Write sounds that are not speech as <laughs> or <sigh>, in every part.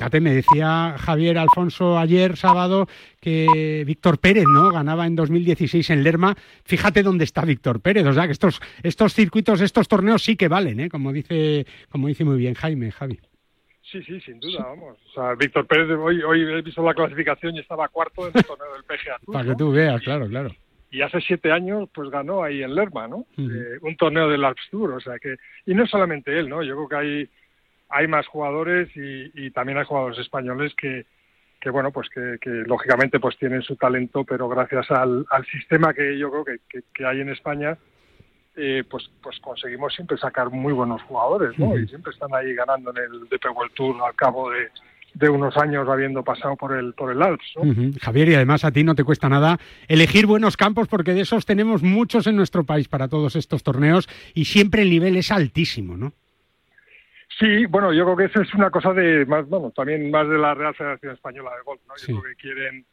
fíjate, me decía Javier Alfonso ayer, sábado, que Víctor Pérez, ¿no? Ganaba en 2016 en Lerma. Fíjate dónde está Víctor Pérez. O sea, que estos, estos circuitos, estos torneos sí que valen, ¿eh? Como dice, como dice muy bien Jaime, Javi. Sí, sí, sin duda, vamos. O sea, Víctor Pérez, hoy, hoy he visto la clasificación y estaba cuarto en el torneo del PGA. Para que tú veas, claro, claro. Y hace siete años, pues ganó ahí en Lerma, ¿no? Eh, un torneo del Alps Tour, o sea que... Y no solamente él, ¿no? Yo creo que hay, hay más jugadores y, y también hay jugadores españoles que, que bueno, pues que, que, lógicamente pues tienen su talento, pero gracias al, al sistema que yo creo que, que hay en España, eh, pues, pues conseguimos siempre sacar muy buenos jugadores, ¿no? Y siempre están ahí ganando en el DP World Tour al cabo de, de unos años habiendo pasado por el por el Alps. ¿no? Javier, y además a ti no te cuesta nada elegir buenos campos porque de esos tenemos muchos en nuestro país para todos estos torneos y siempre el nivel es altísimo, ¿no? Sí, bueno, yo creo que eso es una cosa de más, bueno, también más de la Real Federación Española de Golf, ¿no? Yo Sí. creo que quieren,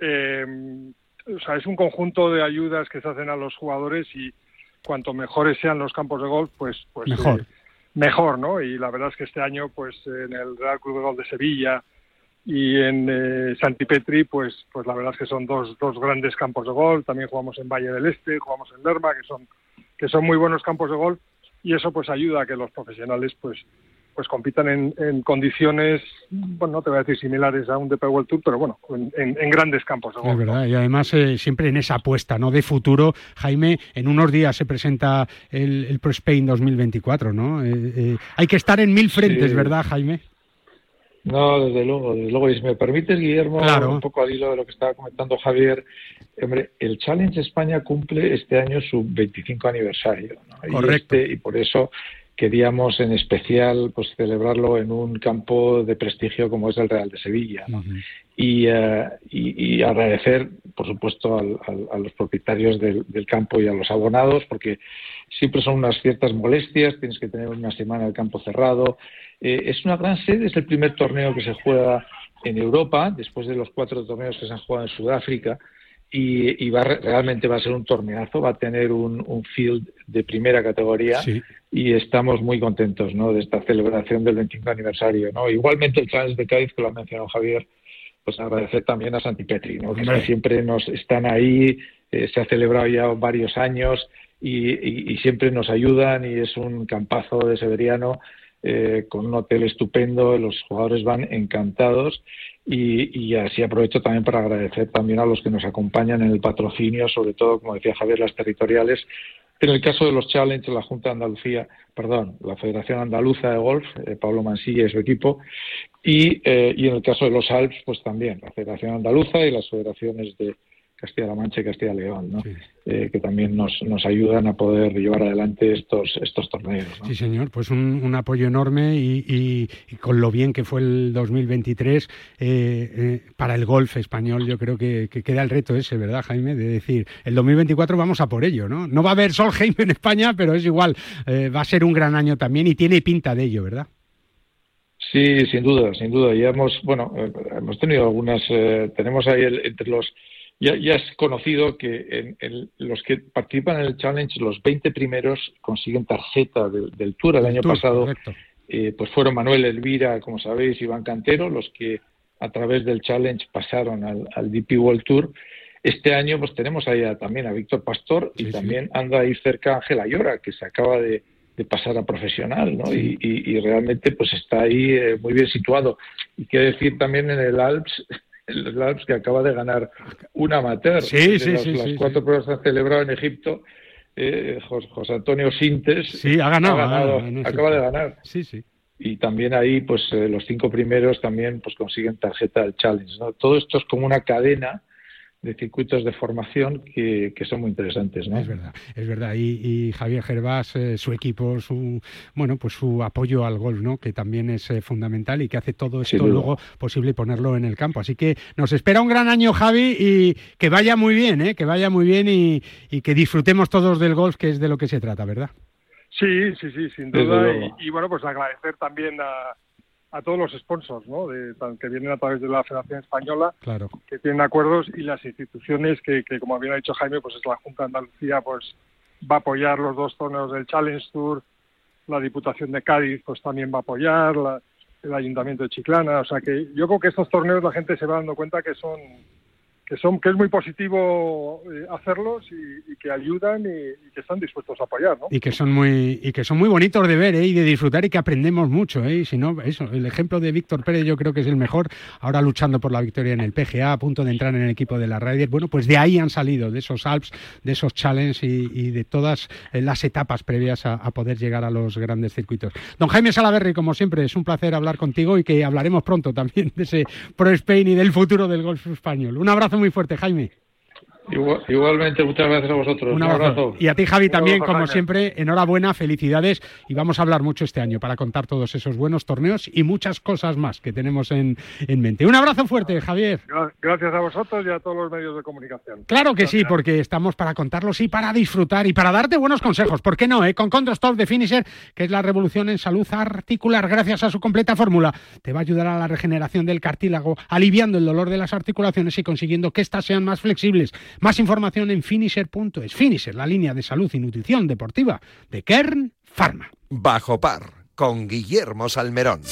eh, o sea, es un conjunto de ayudas que se hacen a los jugadores y cuanto mejores sean los campos de golf, pues, pues Mejor. eh, mejor, ¿no? Y la verdad es que este año, pues en el Real Club de Golf de Sevilla y en eh, Santipetri, pues, pues la verdad es que son dos, dos grandes campos de golf. También jugamos en Valle del Este, jugamos en Lerma, que son, que son muy buenos campos de golf y eso pues ayuda a que los profesionales pues pues compitan en, en condiciones, bueno, no te voy a decir similares a un DP World Tour, pero bueno, en, en- en grandes campos. Es verdad, y además eh, siempre en esa apuesta ¿no? de futuro, Jaime, en unos días se presenta el, el Pro Spain 2024, ¿no? Eh, eh, hay que estar en mil frentes, Sí. ¿verdad, Jaime? No, desde luego, desde luego. Y si me permites, Guillermo, Claro. un poco al hilo de lo que estaba comentando Javier, hombre, el Challenge España cumple este año su 25 aniversario. ¿no? Y, Correcto. este- y por eso queríamos en especial pues celebrarlo en un campo de prestigio como es el Real de Sevilla. ¿no? y, eh, y, y agradecer, por supuesto, al- al- a los propietarios del, del campo y a los abonados, porque siempre son unas ciertas molestias, tienes que tener una semana el campo cerrado. Eh, es una gran sede, es el primer torneo que se juega en Europa, después de los cuatro torneos que se han jugado en Sudáfrica, y, y va, realmente va a ser un torneazo, va a tener un, un field de primera categoría Sí. y estamos muy contentos ¿no? de esta celebración del 25 aniversario. ¿no? Igualmente el Challenge de Cádiz, que lo ha mencionado Javier, pues agradecer también a Santipetri, ¿no? que siempre nos están ahí, eh, se ha celebrado ya varios años y, y- y siempre nos ayudan y es un campazo de Severiano eh, con un hotel estupendo, los jugadores van encantados y, y así aprovecho también para agradecer también a los que nos acompañan en el patrocinio, sobre todo, como decía Javier, las territoriales. En el caso de los Challenge, la Junta de Andalucía, perdón, la Federación Andaluza de Golf, eh, Pablo Mansilla y su equipo, y, eh, y en el caso de los Alps, pues también la Federación Andaluza y las federaciones de Castilla-La Mancha y Castilla-León, ¿no? Sí. Eh, que también nos, nos ayudan a poder llevar adelante estos, estos torneos. ¿no? Sí, señor, pues un, un apoyo enorme y, y- y con lo bien que fue el 2023 eh, eh, para el golf español, yo creo que, que queda el reto ese, ¿verdad, Jaime? De decir, el 2024 vamos a por ello, ¿no? No va a haber Solheim en España, pero es igual, eh, va a ser un gran año también y tiene pinta de ello, ¿verdad? Sí, sin duda, sin duda. Ya hemos, bueno, eh, hemos tenido algunas, eh, tenemos ahí el- entre los, ya, ya es conocido que en, en los que participan en el Challenge, los 20 primeros consiguen tarjeta del, del Tour. El año Tour, pasado, eh, pues fueron Manuel Elvira, como sabéis, Iván Cantero, los que a través del Challenge pasaron al, al DP World Tour. Este año, pues tenemos ahí a- también a Víctor Pastor y Sí, sí. también anda ahí cerca Ángel Ayora, que se acaba de, de pasar a profesional, ¿no? Sí. Y, y- y realmente pues está ahí eh, muy bien situado. Y qué decir también en el Alps, el Alps que acaba de ganar un amateur. Sí, sí, sí, las sí, cuatro sí. pruebas que han celebrado en Egipto, eh, Jos- José Antonio Sintes Sí, ha ganado, ha ganado, acaba de ganar. Sí, sí. Y también ahí, pues eh, los cinco primeros también pues consiguen tarjeta del Challenge. ¿no? Todo esto es como una cadena de circuitos de formación que, que son muy interesantes, ¿no? Es verdad, es verdad. Y, y Javier Gervás, eh, su equipo, su bueno, pues su apoyo al golf, ¿no? Que también es eh, fundamental y que hace todo esto luego posible ponerlo en el campo. Así que nos espera un gran año, Javi, y que vaya muy bien, ¿eh? Que vaya muy bien y, y que disfrutemos todos del golf, que es de lo que se trata, ¿verdad? Sí, sí, sí, sin duda. Y, y, bueno, pues agradecer también a, a todos los sponsors, ¿no? De, que vienen a través de la Federación Española, Claro. que tienen acuerdos y las instituciones que, que, como bien ha dicho Jaime, pues es la Junta de Andalucía, pues va a apoyar los dos torneos del Challenge Tour, la Diputación de Cádiz, pues también va a apoyar, la- el Ayuntamiento de Chiclana. O sea que yo creo que estos torneos la gente se va dando cuenta que son que son que es muy positivo eh, hacerlos y, que ayudan y, que están dispuestos a apoyar ¿no? y que son muy y que son muy bonitos de ver ¿eh? y de disfrutar y que aprendemos mucho ¿eh? si no eso el ejemplo de Víctor Pérez yo creo que es el mejor ahora luchando por la victoria en el PGA a punto de entrar en el equipo de la Ryder bueno pues de ahí han salido de esos Alps de esos challenges y, de todas eh, las etapas previas a, poder llegar a los grandes circuitos don Jaime Salaverri como siempre es un placer hablar contigo y que hablaremos pronto también de ese Pro Spain y del futuro del golf español un abrazo muy fuerte, Jaime igualmente, muchas gracias a vosotros. Un abrazo. Y a ti, Javi, también, como siempre, enhorabuena, felicidades y vamos a hablar mucho este año para contar todos esos buenos torneos y muchas cosas más que tenemos en, mente. Un abrazo fuerte, Javier. Gracias a vosotros y a todos los medios de comunicación. Claro que sí, porque estamos para contarlos y para disfrutar y para darte buenos consejos. ¿Por qué no? Eh? Con Condrostop de Finisher, que es la revolución en salud articular, gracias a su completa fórmula, te va a ayudar a la regeneración del cartílago, aliviando el dolor de las articulaciones y consiguiendo que éstas sean más flexibles más información en finisher.es. Finisher, la línea de salud y nutrición deportiva de Kern Pharma. Bajo par, con Guillermo Salmerón.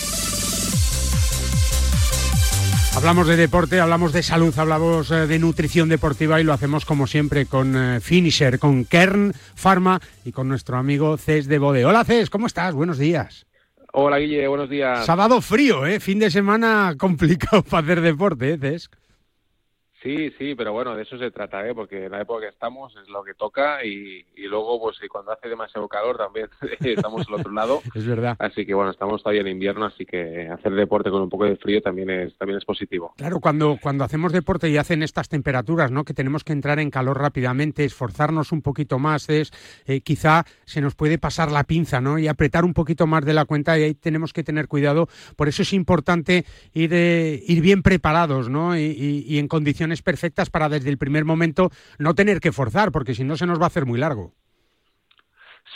Hablamos de deporte, hablamos de salud, hablamos eh, de nutrición deportiva y lo hacemos como siempre con eh, Finisher, con Kern Pharma y con nuestro amigo Cés de Bode. Hola Cés, ¿cómo estás? Buenos días. Hola Guille, buenos días. Sábado frío, ¿eh? Fin de semana complicado <laughs> para hacer deporte, ¿eh, Cés? Sí, sí, pero bueno, de eso se trata, ¿eh? porque en la época que estamos es lo que toca y, y luego, pues cuando hace demasiado calor también <laughs> estamos al otro lado. <laughs> es verdad. Así que bueno, estamos todavía en invierno, así que hacer deporte con un poco de frío también es también es positivo. Claro, cuando, cuando hacemos deporte y hacen estas temperaturas, ¿no? que tenemos que entrar en calor rápidamente, esforzarnos un poquito más, es eh, quizá se nos puede pasar la pinza ¿no? y apretar un poquito más de la cuenta y ahí tenemos que tener cuidado. Por eso es importante ir, eh, ir bien preparados ¿no? y, y en condiciones perfectas para desde el primer momento no tener que forzar, porque si no se nos va a hacer muy largo.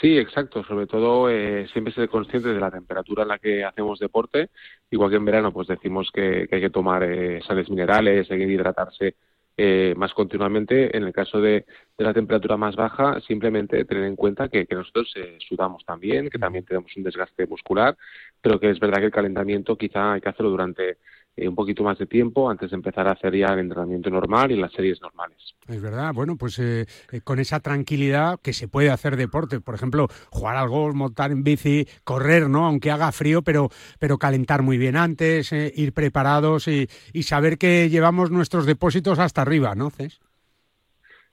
Sí, exacto. Sobre todo eh, siempre ser consciente de la temperatura en la que hacemos deporte. Igual que en verano, pues decimos que, hay que tomar eh, sales minerales, hay que hidratarse eh, más continuamente. En el caso de, la temperatura más baja, simplemente tener en cuenta que, que nosotros sudamos también, que también tenemos un desgaste muscular, pero que es verdad que el calentamiento quizá hay que hacerlo durante eh, un poquito más de tiempo antes de empezar a hacer ya el entrenamiento normal y las series normales. Es verdad, bueno, pues eh, eh, con esa tranquilidad que se puede hacer deporte, por ejemplo, jugar al golf, montar en bici, correr, ¿no? Aunque haga frío, pero, pero calentar muy bien antes, ir preparados y, y, saber que llevamos nuestros depósitos hasta arriba, ¿no, Cés?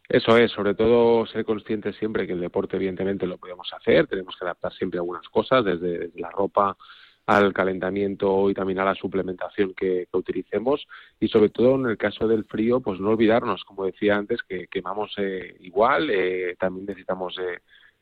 Eso es, sobre todo ser conscientes siempre que el deporte evidentemente lo podemos hacer, tenemos que adaptar siempre algunas cosas, desde la ropa al calentamiento y también a la suplementación que, utilicemos. Y sobre todo en el caso del frío pues no olvidarnos como decía antes que quemamos eh, igual eh, también necesitamos eh,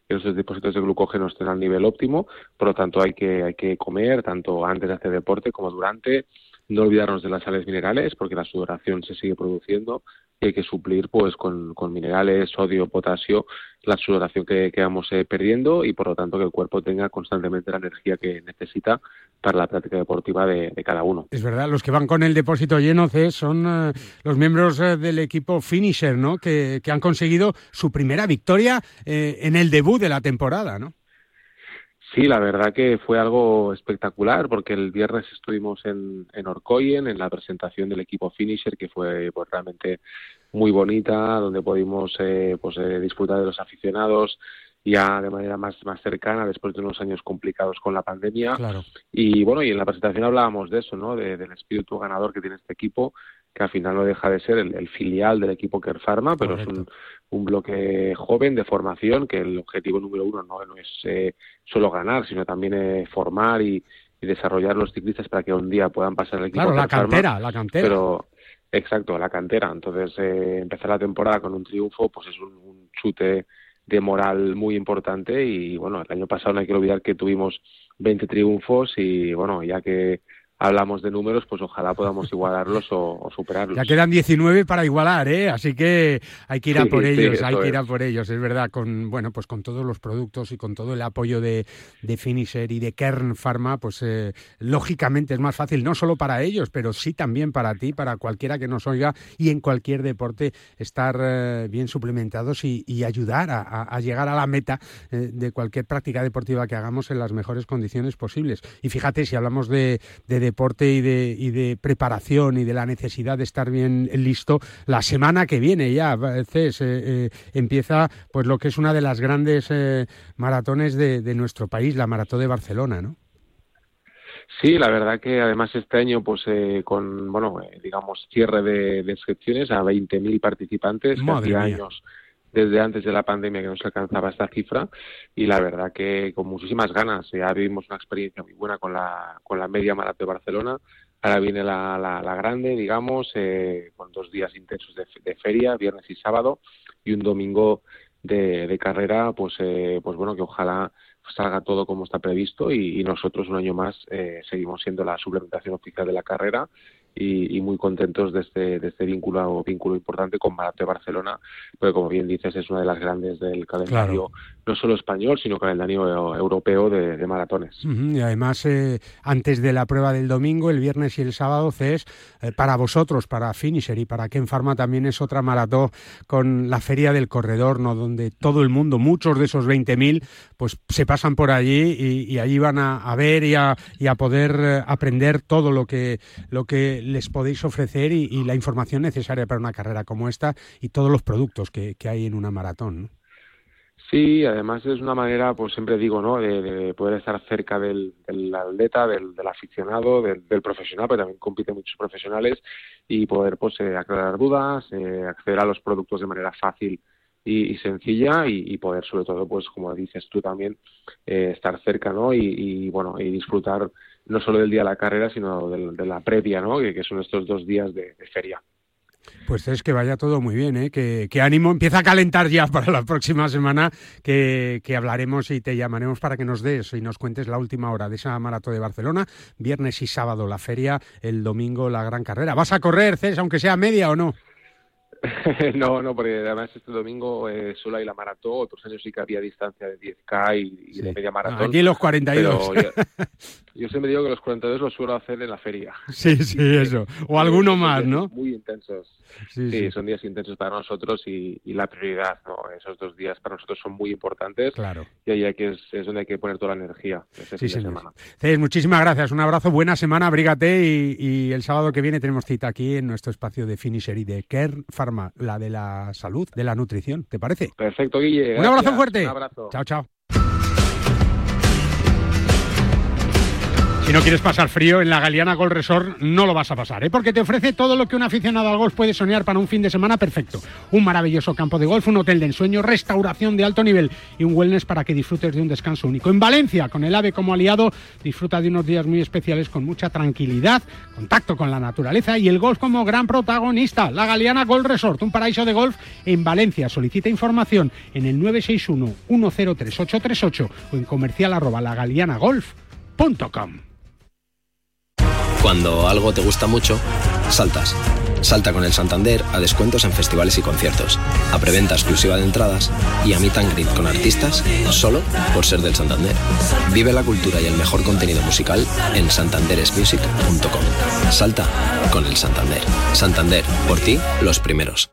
que nuestros depósitos de glucógeno estén al nivel óptimo. Por lo tanto hay que hay que comer tanto antes de hacer deporte como durante. No olvidarnos de las sales minerales porque la sudoración se sigue produciendo y hay que suplir pues con, minerales, sodio, potasio, la sudoración que, quedamos vamos eh, perdiendo y por lo tanto que el cuerpo tenga constantemente la energía que necesita para la práctica deportiva de, cada uno. Es verdad, los que van con el depósito lleno, son eh, los miembros eh, del equipo Finisher, ¿no? Que, que, han conseguido su primera victoria en el debut de la temporada, ¿no? Sí, la verdad que fue algo espectacular porque el viernes estuvimos en, en Orcoyen en la presentación del equipo Finisher que fue pues, realmente muy bonita, donde pudimos eh, pues, eh, disfrutar de los aficionados ya de manera más, más cercana después de unos años complicados con la pandemia. Y bueno, y en la presentación hablábamos de eso, ¿no? De, del espíritu ganador que tiene este equipo, que al final no deja de ser el, filial del equipo Care Pharma, pero es un, un, bloque joven de formación, que el objetivo número uno no, no es eh, solo ganar, sino también eh, formar y, y, desarrollar los ciclistas para que un día puedan pasar el equipo. Claro, la cantera, la cantera. Pero, exacto, la cantera. Entonces, eh, empezar la temporada con un triunfo, pues es un, un chute de moral muy importante y bueno, el año pasado no hay que olvidar que tuvimos 20 triunfos y bueno, ya que hablamos de números, pues ojalá podamos igualarlos o, superarlos. Ya quedan 19 para igualar, ¿eh? Así que hay que ir a por ellos, hay que ir a por ellos, es verdad, con bueno, pues con todos los productos y con todo el apoyo de, de Finisher y de Kern Pharma, pues eh, lógicamente es más fácil, no solo para ellos, pero sí también para ti, para cualquiera que nos oiga y en cualquier deporte estar eh, bien suplementados y, ayudar a, llegar a la meta eh, de cualquier práctica deportiva que hagamos en las mejores condiciones posibles. Y fíjate, si hablamos de, de deporte y de, y de preparación y de la necesidad de estar bien listo, la semana que viene ya, Cés, eh, eh, empieza pues lo que es una de las grandes eh, maratones de, nuestro país, la Maratón de Barcelona, ¿no? Sí, la verdad que además este año, pues con, bueno, digamos, cierre de, inscripciones a 20.000 participantes, Madre años desde antes de la pandemia que no se alcanzaba esta cifra y la verdad que con muchísimas ganas. Ya vivimos una experiencia muy buena con la, con la media maratón de Barcelona. Ahora viene la, la, grande, digamos, eh, con dos días intensos de, feria, viernes y sábado, y un domingo de, de carrera, pues, eh, pues bueno, que ojalá salga todo como está previsto y, nosotros un año más eh, seguimos siendo la suplementación oficial de la carrera y, muy contentos de este, de este vínculo, vínculo importante con Maratón Barcelona, porque como bien dices es una de las grandes del calendario no solo español, sino calendario europeo de, maratones. Y además, eh, antes de la prueba del domingo, el viernes y el sábado, CES, eh, para vosotros, para Finisher y para Ken Pharma también es otra maratón con la Feria del Corredor, ¿no? donde todo el mundo, muchos de esos 20.000, pues se pasan por allí y, allí van a, ver y a, y a poder eh, aprender todo lo que, lo que les podéis ofrecer y, la información necesaria para una carrera como esta y todos los productos que, hay en una maratón. Sí, además es una manera, pues siempre digo, ¿no? De, poder estar cerca del, atleta, del, aficionado, del, profesional, pero también compiten muchos profesionales y poder, pues, eh, aclarar dudas, eh, acceder a los productos de manera fácil y, sencilla y, poder, sobre todo, pues, como dices tú también, eh, estar cerca, ¿no? Y, bueno, y disfrutar no solo del día de la carrera, sino de, la previa, ¿no? Que, son estos dos días de feria. Pues es que vaya todo muy bien, ¿eh? que, ánimo empieza a calentar ya para la próxima semana, que, hablaremos y te llamaremos para que nos des y nos cuentes la última hora de esa maratón de Barcelona, viernes y sábado la feria, el domingo la gran carrera. ¿Vas a correr, Cés, aunque sea media o no? <laughs> no, no, porque además este domingo eh, solo hay la maratón, otros años sí que había distancia de 10K y, de media maratón. Aquí los 42. <laughs> Yo, siempre digo que los 42 los suelo hacer en la feria. Sí, sí, <laughs> eso. O alguno más, ¿no? Muy intensos. Sí, son días intensos para nosotros y, la prioridad, ¿no? Esos dos días para nosotros son muy importantes. Claro. Y ahí hay que, es, donde hay que poner toda la energía. sí, semana. muchísimas gracias. Un abrazo, buena semana, abrígate y, el sábado que viene tenemos cita aquí en nuestro espacio de Finisher y de Care Pharma, la de la salud, de la nutrición. ¿Te parece? Perfecto, Guille. Un abrazo fuerte. Un abrazo. Chao, chao. Si no quieres pasar frío, en la Galeana Golf Resort no lo vas a pasar, ¿eh? porque te ofrece todo lo que un aficionado al golf puede soñar para un fin de semana perfecto. Un maravilloso campo de golf, un hotel de ensueño, restauración de alto nivel y un wellness para que disfrutes de un descanso único. En Valencia, con el AVE como aliado, disfruta de unos días muy especiales con mucha tranquilidad, contacto con la naturaleza y el golf como gran protagonista. La Galeana Golf Resort, un paraíso de golf en Valencia. Solicita información en el 961 103838 o en comercial arroba cuando algo te gusta mucho, saltas. Salta con el Santander a descuentos en festivales y conciertos, a preventa exclusiva de entradas y a meet and greet con artistas solo por ser del Santander. Vive la cultura y el mejor contenido musical en santanderesmusic.com. Salta con el Santander. Santander, por ti, los primeros.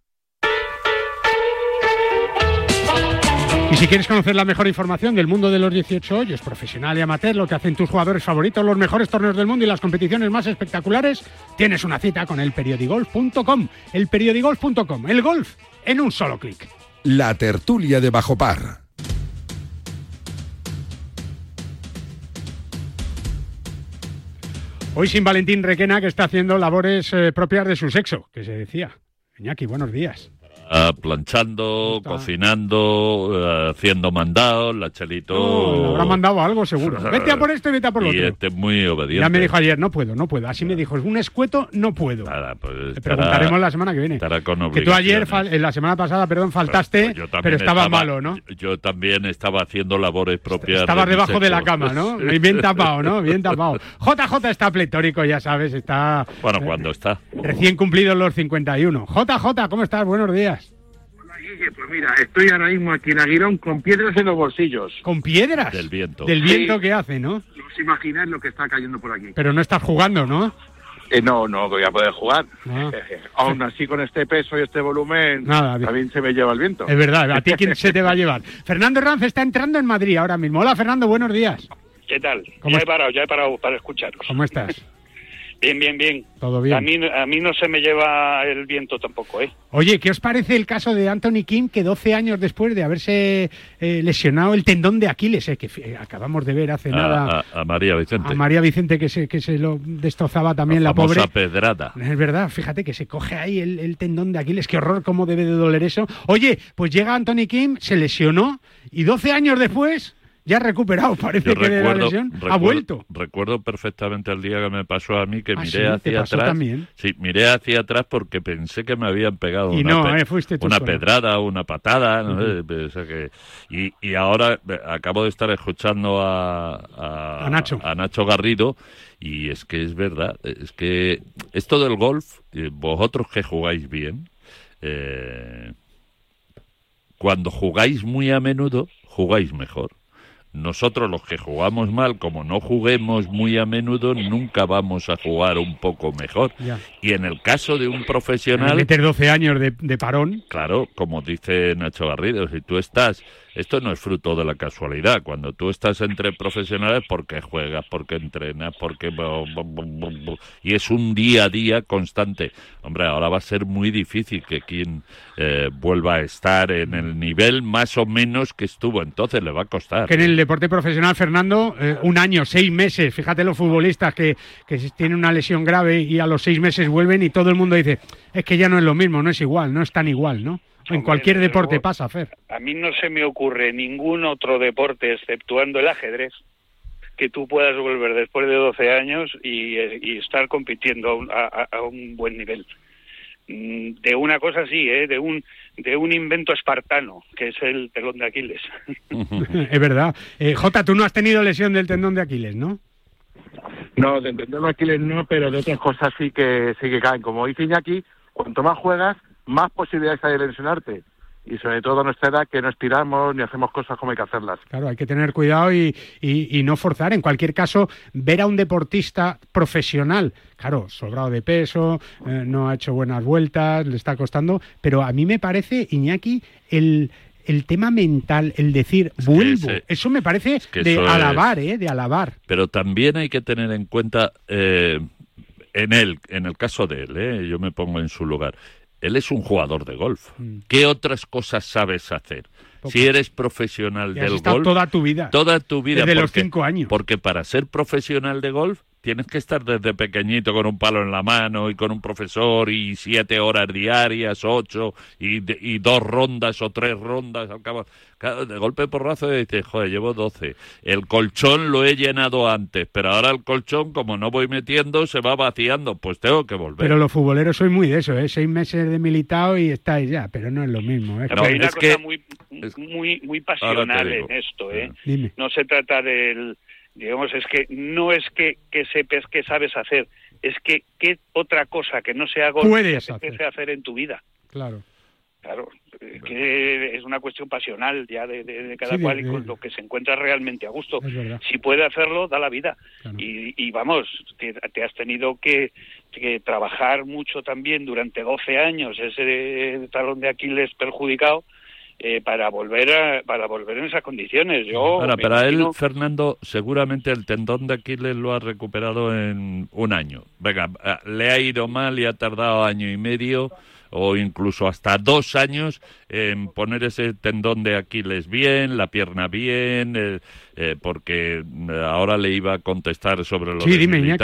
Y si quieres conocer la mejor información del mundo de los 18 hoyos, profesional y amateur, lo que hacen tus jugadores favoritos, los mejores torneos del mundo y las competiciones más espectaculares, tienes una cita con el periodigolf.com. El periodigolf.com, el golf en un solo clic. La tertulia de Bajo Par. Hoy sin Valentín Requena, que está haciendo labores eh, propias de su sexo, que se decía. Iñaki, buenos días. Ah, planchando, cocinando, eh, haciendo mandados, la Chelito... No, le habrá mandado algo seguro. <laughs> Vete a por esto y vete a por lo y otro. este es muy obediente. Ya me dijo ayer, no puedo, no puedo. Así me dijo, es un escueto, no puedo. Nada, pues Le preguntaremos la semana que viene. con Que tú ayer, en la semana pasada, perdón, faltaste, Pues también pero estaba, estaba- malo, ¿no? Yo también estaba haciendo labores propias. De mi debajo de la cama, ¿no? <laughs> Bien tapado, ¿no? Bien tapado. JJ está pletórico, ya sabes, está Bueno, cuando está. recién cumplidos los 51. JJ, ¿cómo estás? Buenos días. Pues mira, estoy ahora mismo aquí en Aguirón con piedras en los bolsillos. ¿Con piedras? Del viento. Del viento Sí. que hace, ¿no? No os imagináis lo que está cayendo por aquí. Pero no estás jugando, ¿no? Eh, no, no voy a poder jugar. Ah. Eh, aún así, con este peso y este volumen, Nada, también se me lleva el viento. Es verdad, ¿a ti quién <laughs> se te va a llevar? Fernando Ranz está entrando en Madrid ahora mismo. Hola, Fernando, buenos días. ¿Qué tal? ¿Cómo Ya he parado, ya he parado para escucharos. ¿Cómo estás? Bien, bien, bien. ¿Todo bien? A mí, a mí no se me lleva el viento tampoco, ¿eh? Oye, ¿qué os parece el caso de Anthony Kim, que 12 años después de haberse eh, lesionado el tendón de Aquiles, eh, que eh, acabamos de ver hace nada A, María Vicente. a María Vicente, que se, que se lo destrozaba también la, famosa pobre? pedrada. Es verdad, fíjate que se coge ahí el, el tendón de Aquiles, qué horror, cómo debe de doler eso. Oye, pues llega Anthony Kim, se lesionó y 12 años después ya ha recuperado, parece Yo que de la recuerdo, lesión ha vuelto. Recuerdo perfectamente el día que me pasó a mí que Ah, miré sí, ¿te hacia pasó atrás. también? Sí, miré hacia atrás porque pensé que me habían pegado Y una, no, pe- eh, fuiste tú una solo. pedrada, una patada, no Ujú. sé, o sea que- y, y ahora eh, acabo de estar escuchando a, a, A Nacho. a Nacho Garrido y es que es verdad, es que esto del golf, eh, vosotros que jugáis bien, eh, cuando jugáis muy a menudo, jugáis mejor. Nosotros los que jugamos mal, como no juguemos muy a menudo, nunca vamos a jugar un poco mejor. Ya. Y en el caso de un profesional, Meter 12 años de, de parón. claro, como dice Nacho Garrido, si tú estás, esto no es fruto de la casualidad, cuando tú estás entre profesionales, porque juegas, porque entrenas, porque... Y es un día a día constante. Hombre, ahora va a ser muy difícil que quien eh, vuelva a estar en el nivel más o menos que estuvo, entonces le va a costar. Que en el deporte profesional, Fernando, eh, un año, seis meses, fíjate los futbolistas que, que tienen una lesión grave y a los seis meses vuelven y todo el mundo dice, es que ya no es lo mismo, no es igual, no es tan igual, ¿no? En cualquier deporte luego. pasa, Fer. A mí no se me ocurre ningún otro deporte, exceptuando el ajedrez, que tú puedas volver después de 12 años y, eh, y estar compitiendo a un, a- un buen nivel. mm, de una cosa así, ¿eh? de un de un invento espartano, que es el telón de Aquiles. <laughs> es verdad. Eh, Jota, tú no has tenido lesión del tendón de Aquiles, ¿no? No, del tendón de Aquiles no, pero de otras cosas sí que sí que caen. Como dice Iñaki, cuanto más juegas, más posibilidades hay de lesionarte y sobre todo a nuestra edad que no estiramos ni hacemos cosas como hay que hacerlas. Claro, hay que tener cuidado y, y, no forzar. En cualquier caso, ver a un deportista profesional, claro, sobrado de peso, eh, no ha hecho buenas vueltas, le está costando, pero a mí me parece, Iñaki, el, el tema mental, el decir vuelvo, eso me parece de alabar, ¿eh? De alabar. Pero también hay que tener en cuenta, eh, en él, en el caso de él, ¿eh? yo me pongo en su lugar, él es un jugador de golf. Mm. ¿Qué otras cosas sabes hacer? Si eres profesional del golf. Toda tu vida. Toda tu vida. Desde los cinco años. Porque para ser profesional de golf tienes que estar desde pequeñito con un palo en la mano y con un profesor y siete horas diarias, ocho y, y dos rondas o tres rondas al cabo. De golpe porrazo y dices, joder, llevo doce. El colchón lo he llenado antes, pero ahora el colchón, como no voy metiendo, se va vaciando. Pues tengo que volver. Pero los futboleros soy muy de eso, ¿eh? Seis meses de militado y estáis ya, pero no es lo mismo. ¿eh? hay una cosa muy, muy, muy pasional en esto, ¿eh? No se trata del digamos, es que no es que, que sepas qué sabes hacer, es que qué otra cosa que no sea algo Puedes hacer. hacer en tu vida. Claro. Claro, que es una cuestión pasional ya de, cada cual y con lo que se encuentra realmente a gusto. Si puede hacerlo, da la vida. Y, y, vamos, te, te, has tenido que, que trabajar mucho también durante 12 años ese talón de Aquiles perjudicado eh, para volver para volver en esas condiciones. Yo Ahora, para él, Fernando, seguramente el tendón de Aquiles lo ha recuperado en un año. Venga, eh, le ha ido mal y ha tardado año y medio o incluso hasta dos años en poner ese tendón de Aquiles bien, la pierna bien, eh, porque ahora le iba a contestar sobre lo sí, dime,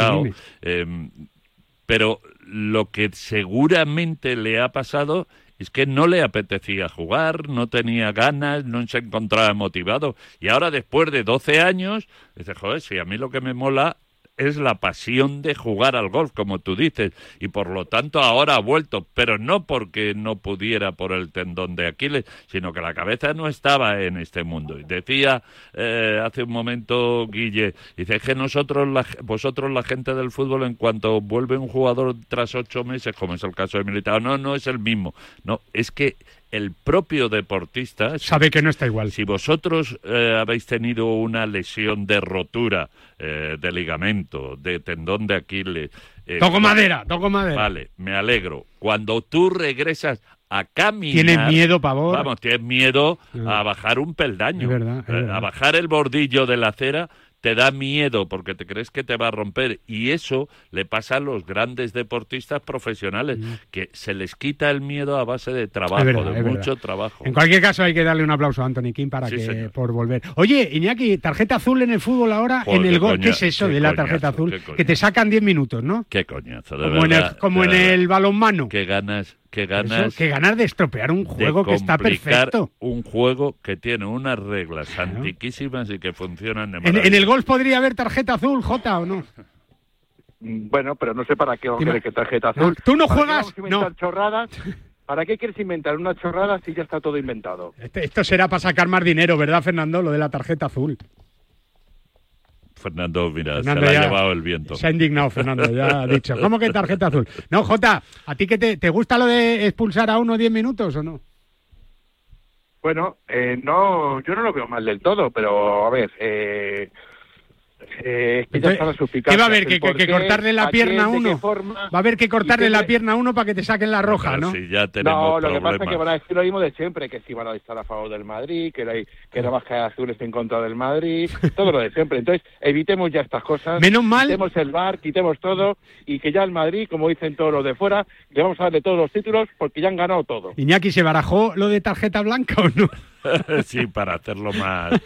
pero lo que seguramente le ha pasado es que no le apetecía jugar, no tenía ganas, no se encontraba motivado. Y ahora, después de 12 años, dice, joder, si a mí lo que me mola es la pasión de jugar al golf, como tú dices, y por lo tanto ahora ha vuelto, pero no porque no pudiera por el tendón de Aquiles, sino que la cabeza no estaba en este mundo. Y decía eh, hace un momento Guille, dice que nosotros, vosotros la gente del fútbol, en cuanto vuelve un jugador tras ocho meses, como es el caso de Militao, no, no es el mismo, no, es que el propio deportista sabe que no está igual. Si vosotros eh, habéis tenido una lesión de rotura eh, de ligamento, de tendón de Aquiles, eh, toco madera, toco madera. Vale, me alegro. Cuando tú regresas a caminar. Tienes miedo, pavor. Vamos, tienes miedo a bajar un peldaño. A bajar el bordillo de la acera te da miedo porque te crees que te va a romper y eso le pasa a los grandes deportistas profesionales mm. que se les quita el miedo a base de trabajo, de mucho trabajo. En cualquier caso hay que darle un aplauso a Anthony King para que por volver. Oye, Iñaki, tarjeta azul en el fútbol ahora en el gol, ¿qué es eso de la tarjeta azul? Que te sacan 10 minutos, ¿no? Qué coñazo, de como verdad. En el, como en el balonmano. Qué ganas que ganas, que ganas de estropear un juego que está perfecto. Un juego que tiene unas reglas antiquísimas y que funcionan de ¿En, ¿En, el golf podría haber tarjeta azul, Jota, o no? Bueno, pero no sé para qué quiere que tarjeta azul. ¿Tú no juegas? No. chorradas? ¿Para qué quieres inventar una chorrada si ya está todo inventado? Este, esto será para sacar más dinero, ¿verdad, Fernando? Lo de la tarjeta azul. Fernando, mira, se la ha llevado el viento. Se ha indignado Fernando, ya ha <laughs> dicho. ¿Cómo que tarjeta azul? No, Jota, ¿a ti que te, te gusta lo de expulsar a uno diez minutos o no? Bueno, eh, no, yo no lo veo mal del todo, pero a ver, eh, eh, ¿Qué va a haber? Que, cortarle la pierna a uno. Va a haber que cortarle la pierna a uno para que te saquen la roja, ¿no? no, lo que pasa es que van a decir lo mismo de siempre, que si van a estar a favor del Madrid, que, hay, que no baja azules en contra del Madrid, <laughs> todo lo de siempre. Entonces, evitemos ya estas cosas. Menos mal. Quitemos el bar, quitemos todo y que ya el Madrid, como dicen todos los de fuera, le vamos a darle todos los títulos porque ya han ganado todo. Iñaki, ¿se barajó lo de tarjeta blanca o no? <laughs> sí, para hacerlo más.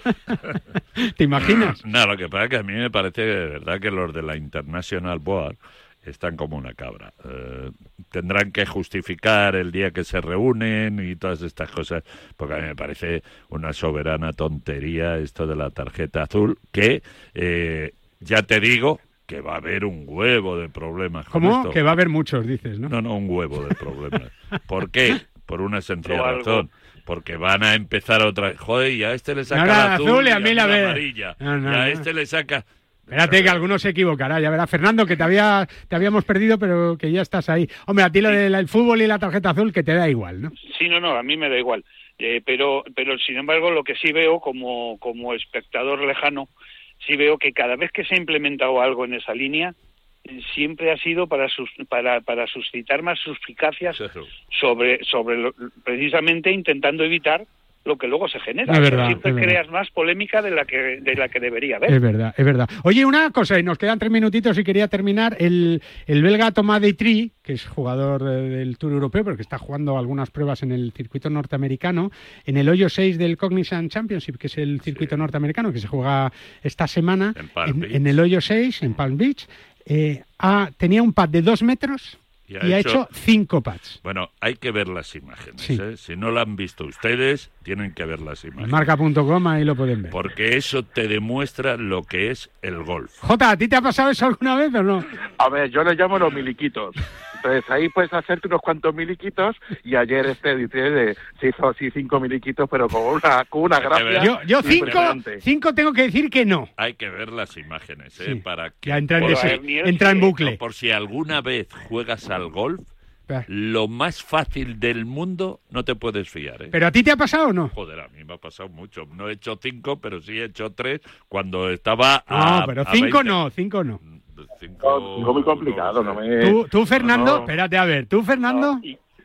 <laughs> ¿Te imaginas? No, lo que pasa es que a mí me parece de verdad que los de la International Board están como una cabra. Eh, tendrán que justificar el día que se reúnen y todas estas cosas, porque a mí me parece una soberana tontería esto de la tarjeta azul, que eh, ya te digo que va a haber un huevo de problemas. ¿Cómo? Que va a haber muchos, dices, ¿no? No, no, un huevo de problemas. <laughs> ¿Por qué? Por una sencilla razón. Porque van a empezar otra. Joder, y a este le saca la azul, y a mí la, amarilla. y a este le saca. Espérate que alguno se equivocará, ya verás. Fernando, que te, había, te habíamos perdido, pero que ya estás ahí. Hombre, a ti lo del fútbol y la tarjeta azul, que te da igual, ¿no? Sí, no, no, a mí me da igual. Eh, pero, pero, sin embargo, lo que sí veo como, como espectador lejano, sí veo que cada vez que se ha implementado algo en esa línea, siempre ha sido para, para, para suscitar más suspicacias sobre, sobre precisamente intentando evitar lo que luego se genera. siempre creas más polémica de la que de la que debería haber. Es verdad, es verdad. Oye, una cosa, y nos quedan tres minutitos y quería terminar. El, el belga Thomas Deitri, que es jugador del Tour Europeo, pero que está jugando algunas pruebas en el circuito norteamericano, en el hoyo 6 del Cognizant Championship, que es el circuito norteamericano que se juega esta semana, en, el hoyo 6, en Palm Beach, eh, tenía un pad de dos metros y ha, hecho, cinco pads. Bueno, hay que ver las imágenes. ¿eh? Si no lo han visto ustedes, tienen que ver las imágenes. Marca.com, ahí lo pueden ver. Porque eso te demuestra lo que es el golf. Jota, ¿a ti te ha pasado eso alguna vez o no? A ver, yo le llamo los miliquitos. Entonces ahí puedes hacerte unos cuantos miliquitos y ayer este dice se hizo así cinco miliquitos pero con una, con una gracia. Yo, yo cinco, cinco tengo que decir que no. Hay que ver las imágenes, ¿eh? Para que ya entra en, entra en bucle. por si alguna vez juegas al golf, lo más fácil del mundo no te puedes fiar. ¿eh? ¿Pero a ti te ha pasado o no? Joder, a mí me ha pasado mucho. No he hecho cinco, pero sí he hecho tres cuando estaba. No, pero cinco no, cinco no. Cinco, muy complicado, no, me... ¿Tú, Fernando? Espérate, a ver, ¿tú, Fernando?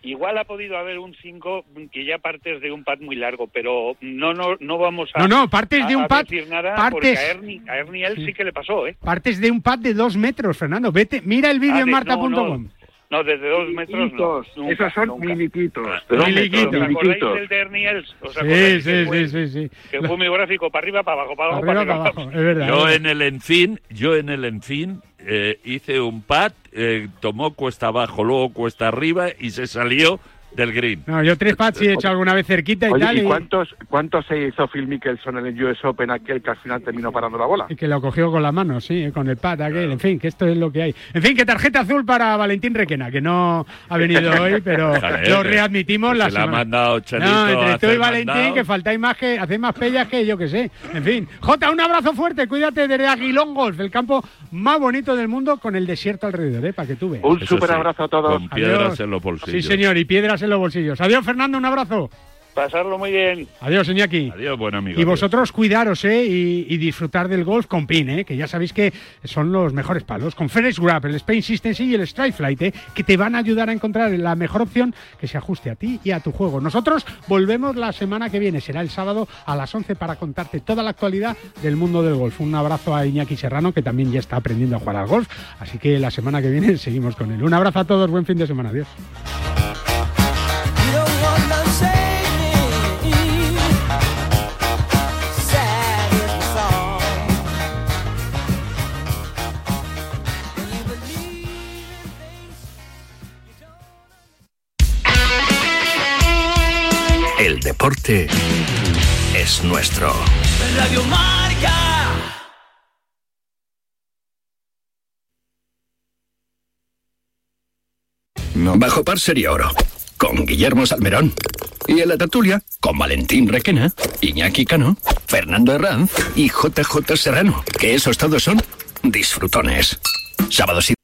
igual ha podido haber un 5 que ya partes de un pad muy largo, pero no no no vamos a No, no, partes de un pad decir nada porque a Ernie, a Ernie él sí. que le pasó, ¿eh? Partes de un pad de dos metros, Fernando. Vete, mira el vídeo ah, en marta.com. No, desde dos metros no. Esos son miliquitos. Miliquitos. miliquitos. del de Ernie Els? sí, sí, sí, sí, Que fue muy gráfico, para arriba, para abajo, para abajo, para, arriba, para abajo. Es verdad, yo en el Enfin, yo en el Enfin eh, hice un pad, eh, tomó cuesta abajo, luego cuesta arriba y se salió del green. No, yo tres pads he hecho alguna vez cerquita y tal. ¿y cuántos, cuántos se hizo Phil Mickelson en el US Open aquel que al final terminó parando la bola? Y que lo cogió con la mano, sí, con el pad aquel. En fin, que esto es lo que hay. En fin, que tarjeta azul para Valentín Requena, que no ha venido <laughs> hoy, pero lo readmitimos. la se la ha mandado No, entre tú y Valentín, que faltáis más que, hacéis más pellas que yo que sé. En fin. Jota, un abrazo fuerte, cuídate de Aguilón Golf, el campo más bonito del mundo con el desierto alrededor, ¿eh? para que tú veas. Un súper abrazo a todos. Con piedras en los bolsillos. Sí, señor, y piedras en los bolsillos. Adiós, Fernando, un abrazo. Pasarlo muy bien. Adiós, Iñaki. Adiós, buen amigo. Y vosotros cuidaros, ¿eh? Y, disfrutar del golf con PIN, ¿eh? Que ya sabéis que son los mejores palos. Con Ferex Grab, el Spain Systems y el Strike Flight, ¿eh? Que te van a ayudar a encontrar la mejor opción que se ajuste a ti y a tu juego. Nosotros volvemos la semana que viene. Será el sábado a las 11 para contarte toda la actualidad del mundo del golf. Un abrazo a Iñaki Serrano, que también ya está aprendiendo a jugar al golf. Así que la semana que viene <laughs> seguimos con él. Un abrazo a todos. Buen fin de semana. Adiós. Deporte es nuestro. Radio Marca. Bajo par sería oro. Con Guillermo Salmerón. Y en la tertulia, con Valentín Requena, Iñaki Cano, Fernando Herranz y JJ Serrano. Que esos todos son disfrutones. Sábados y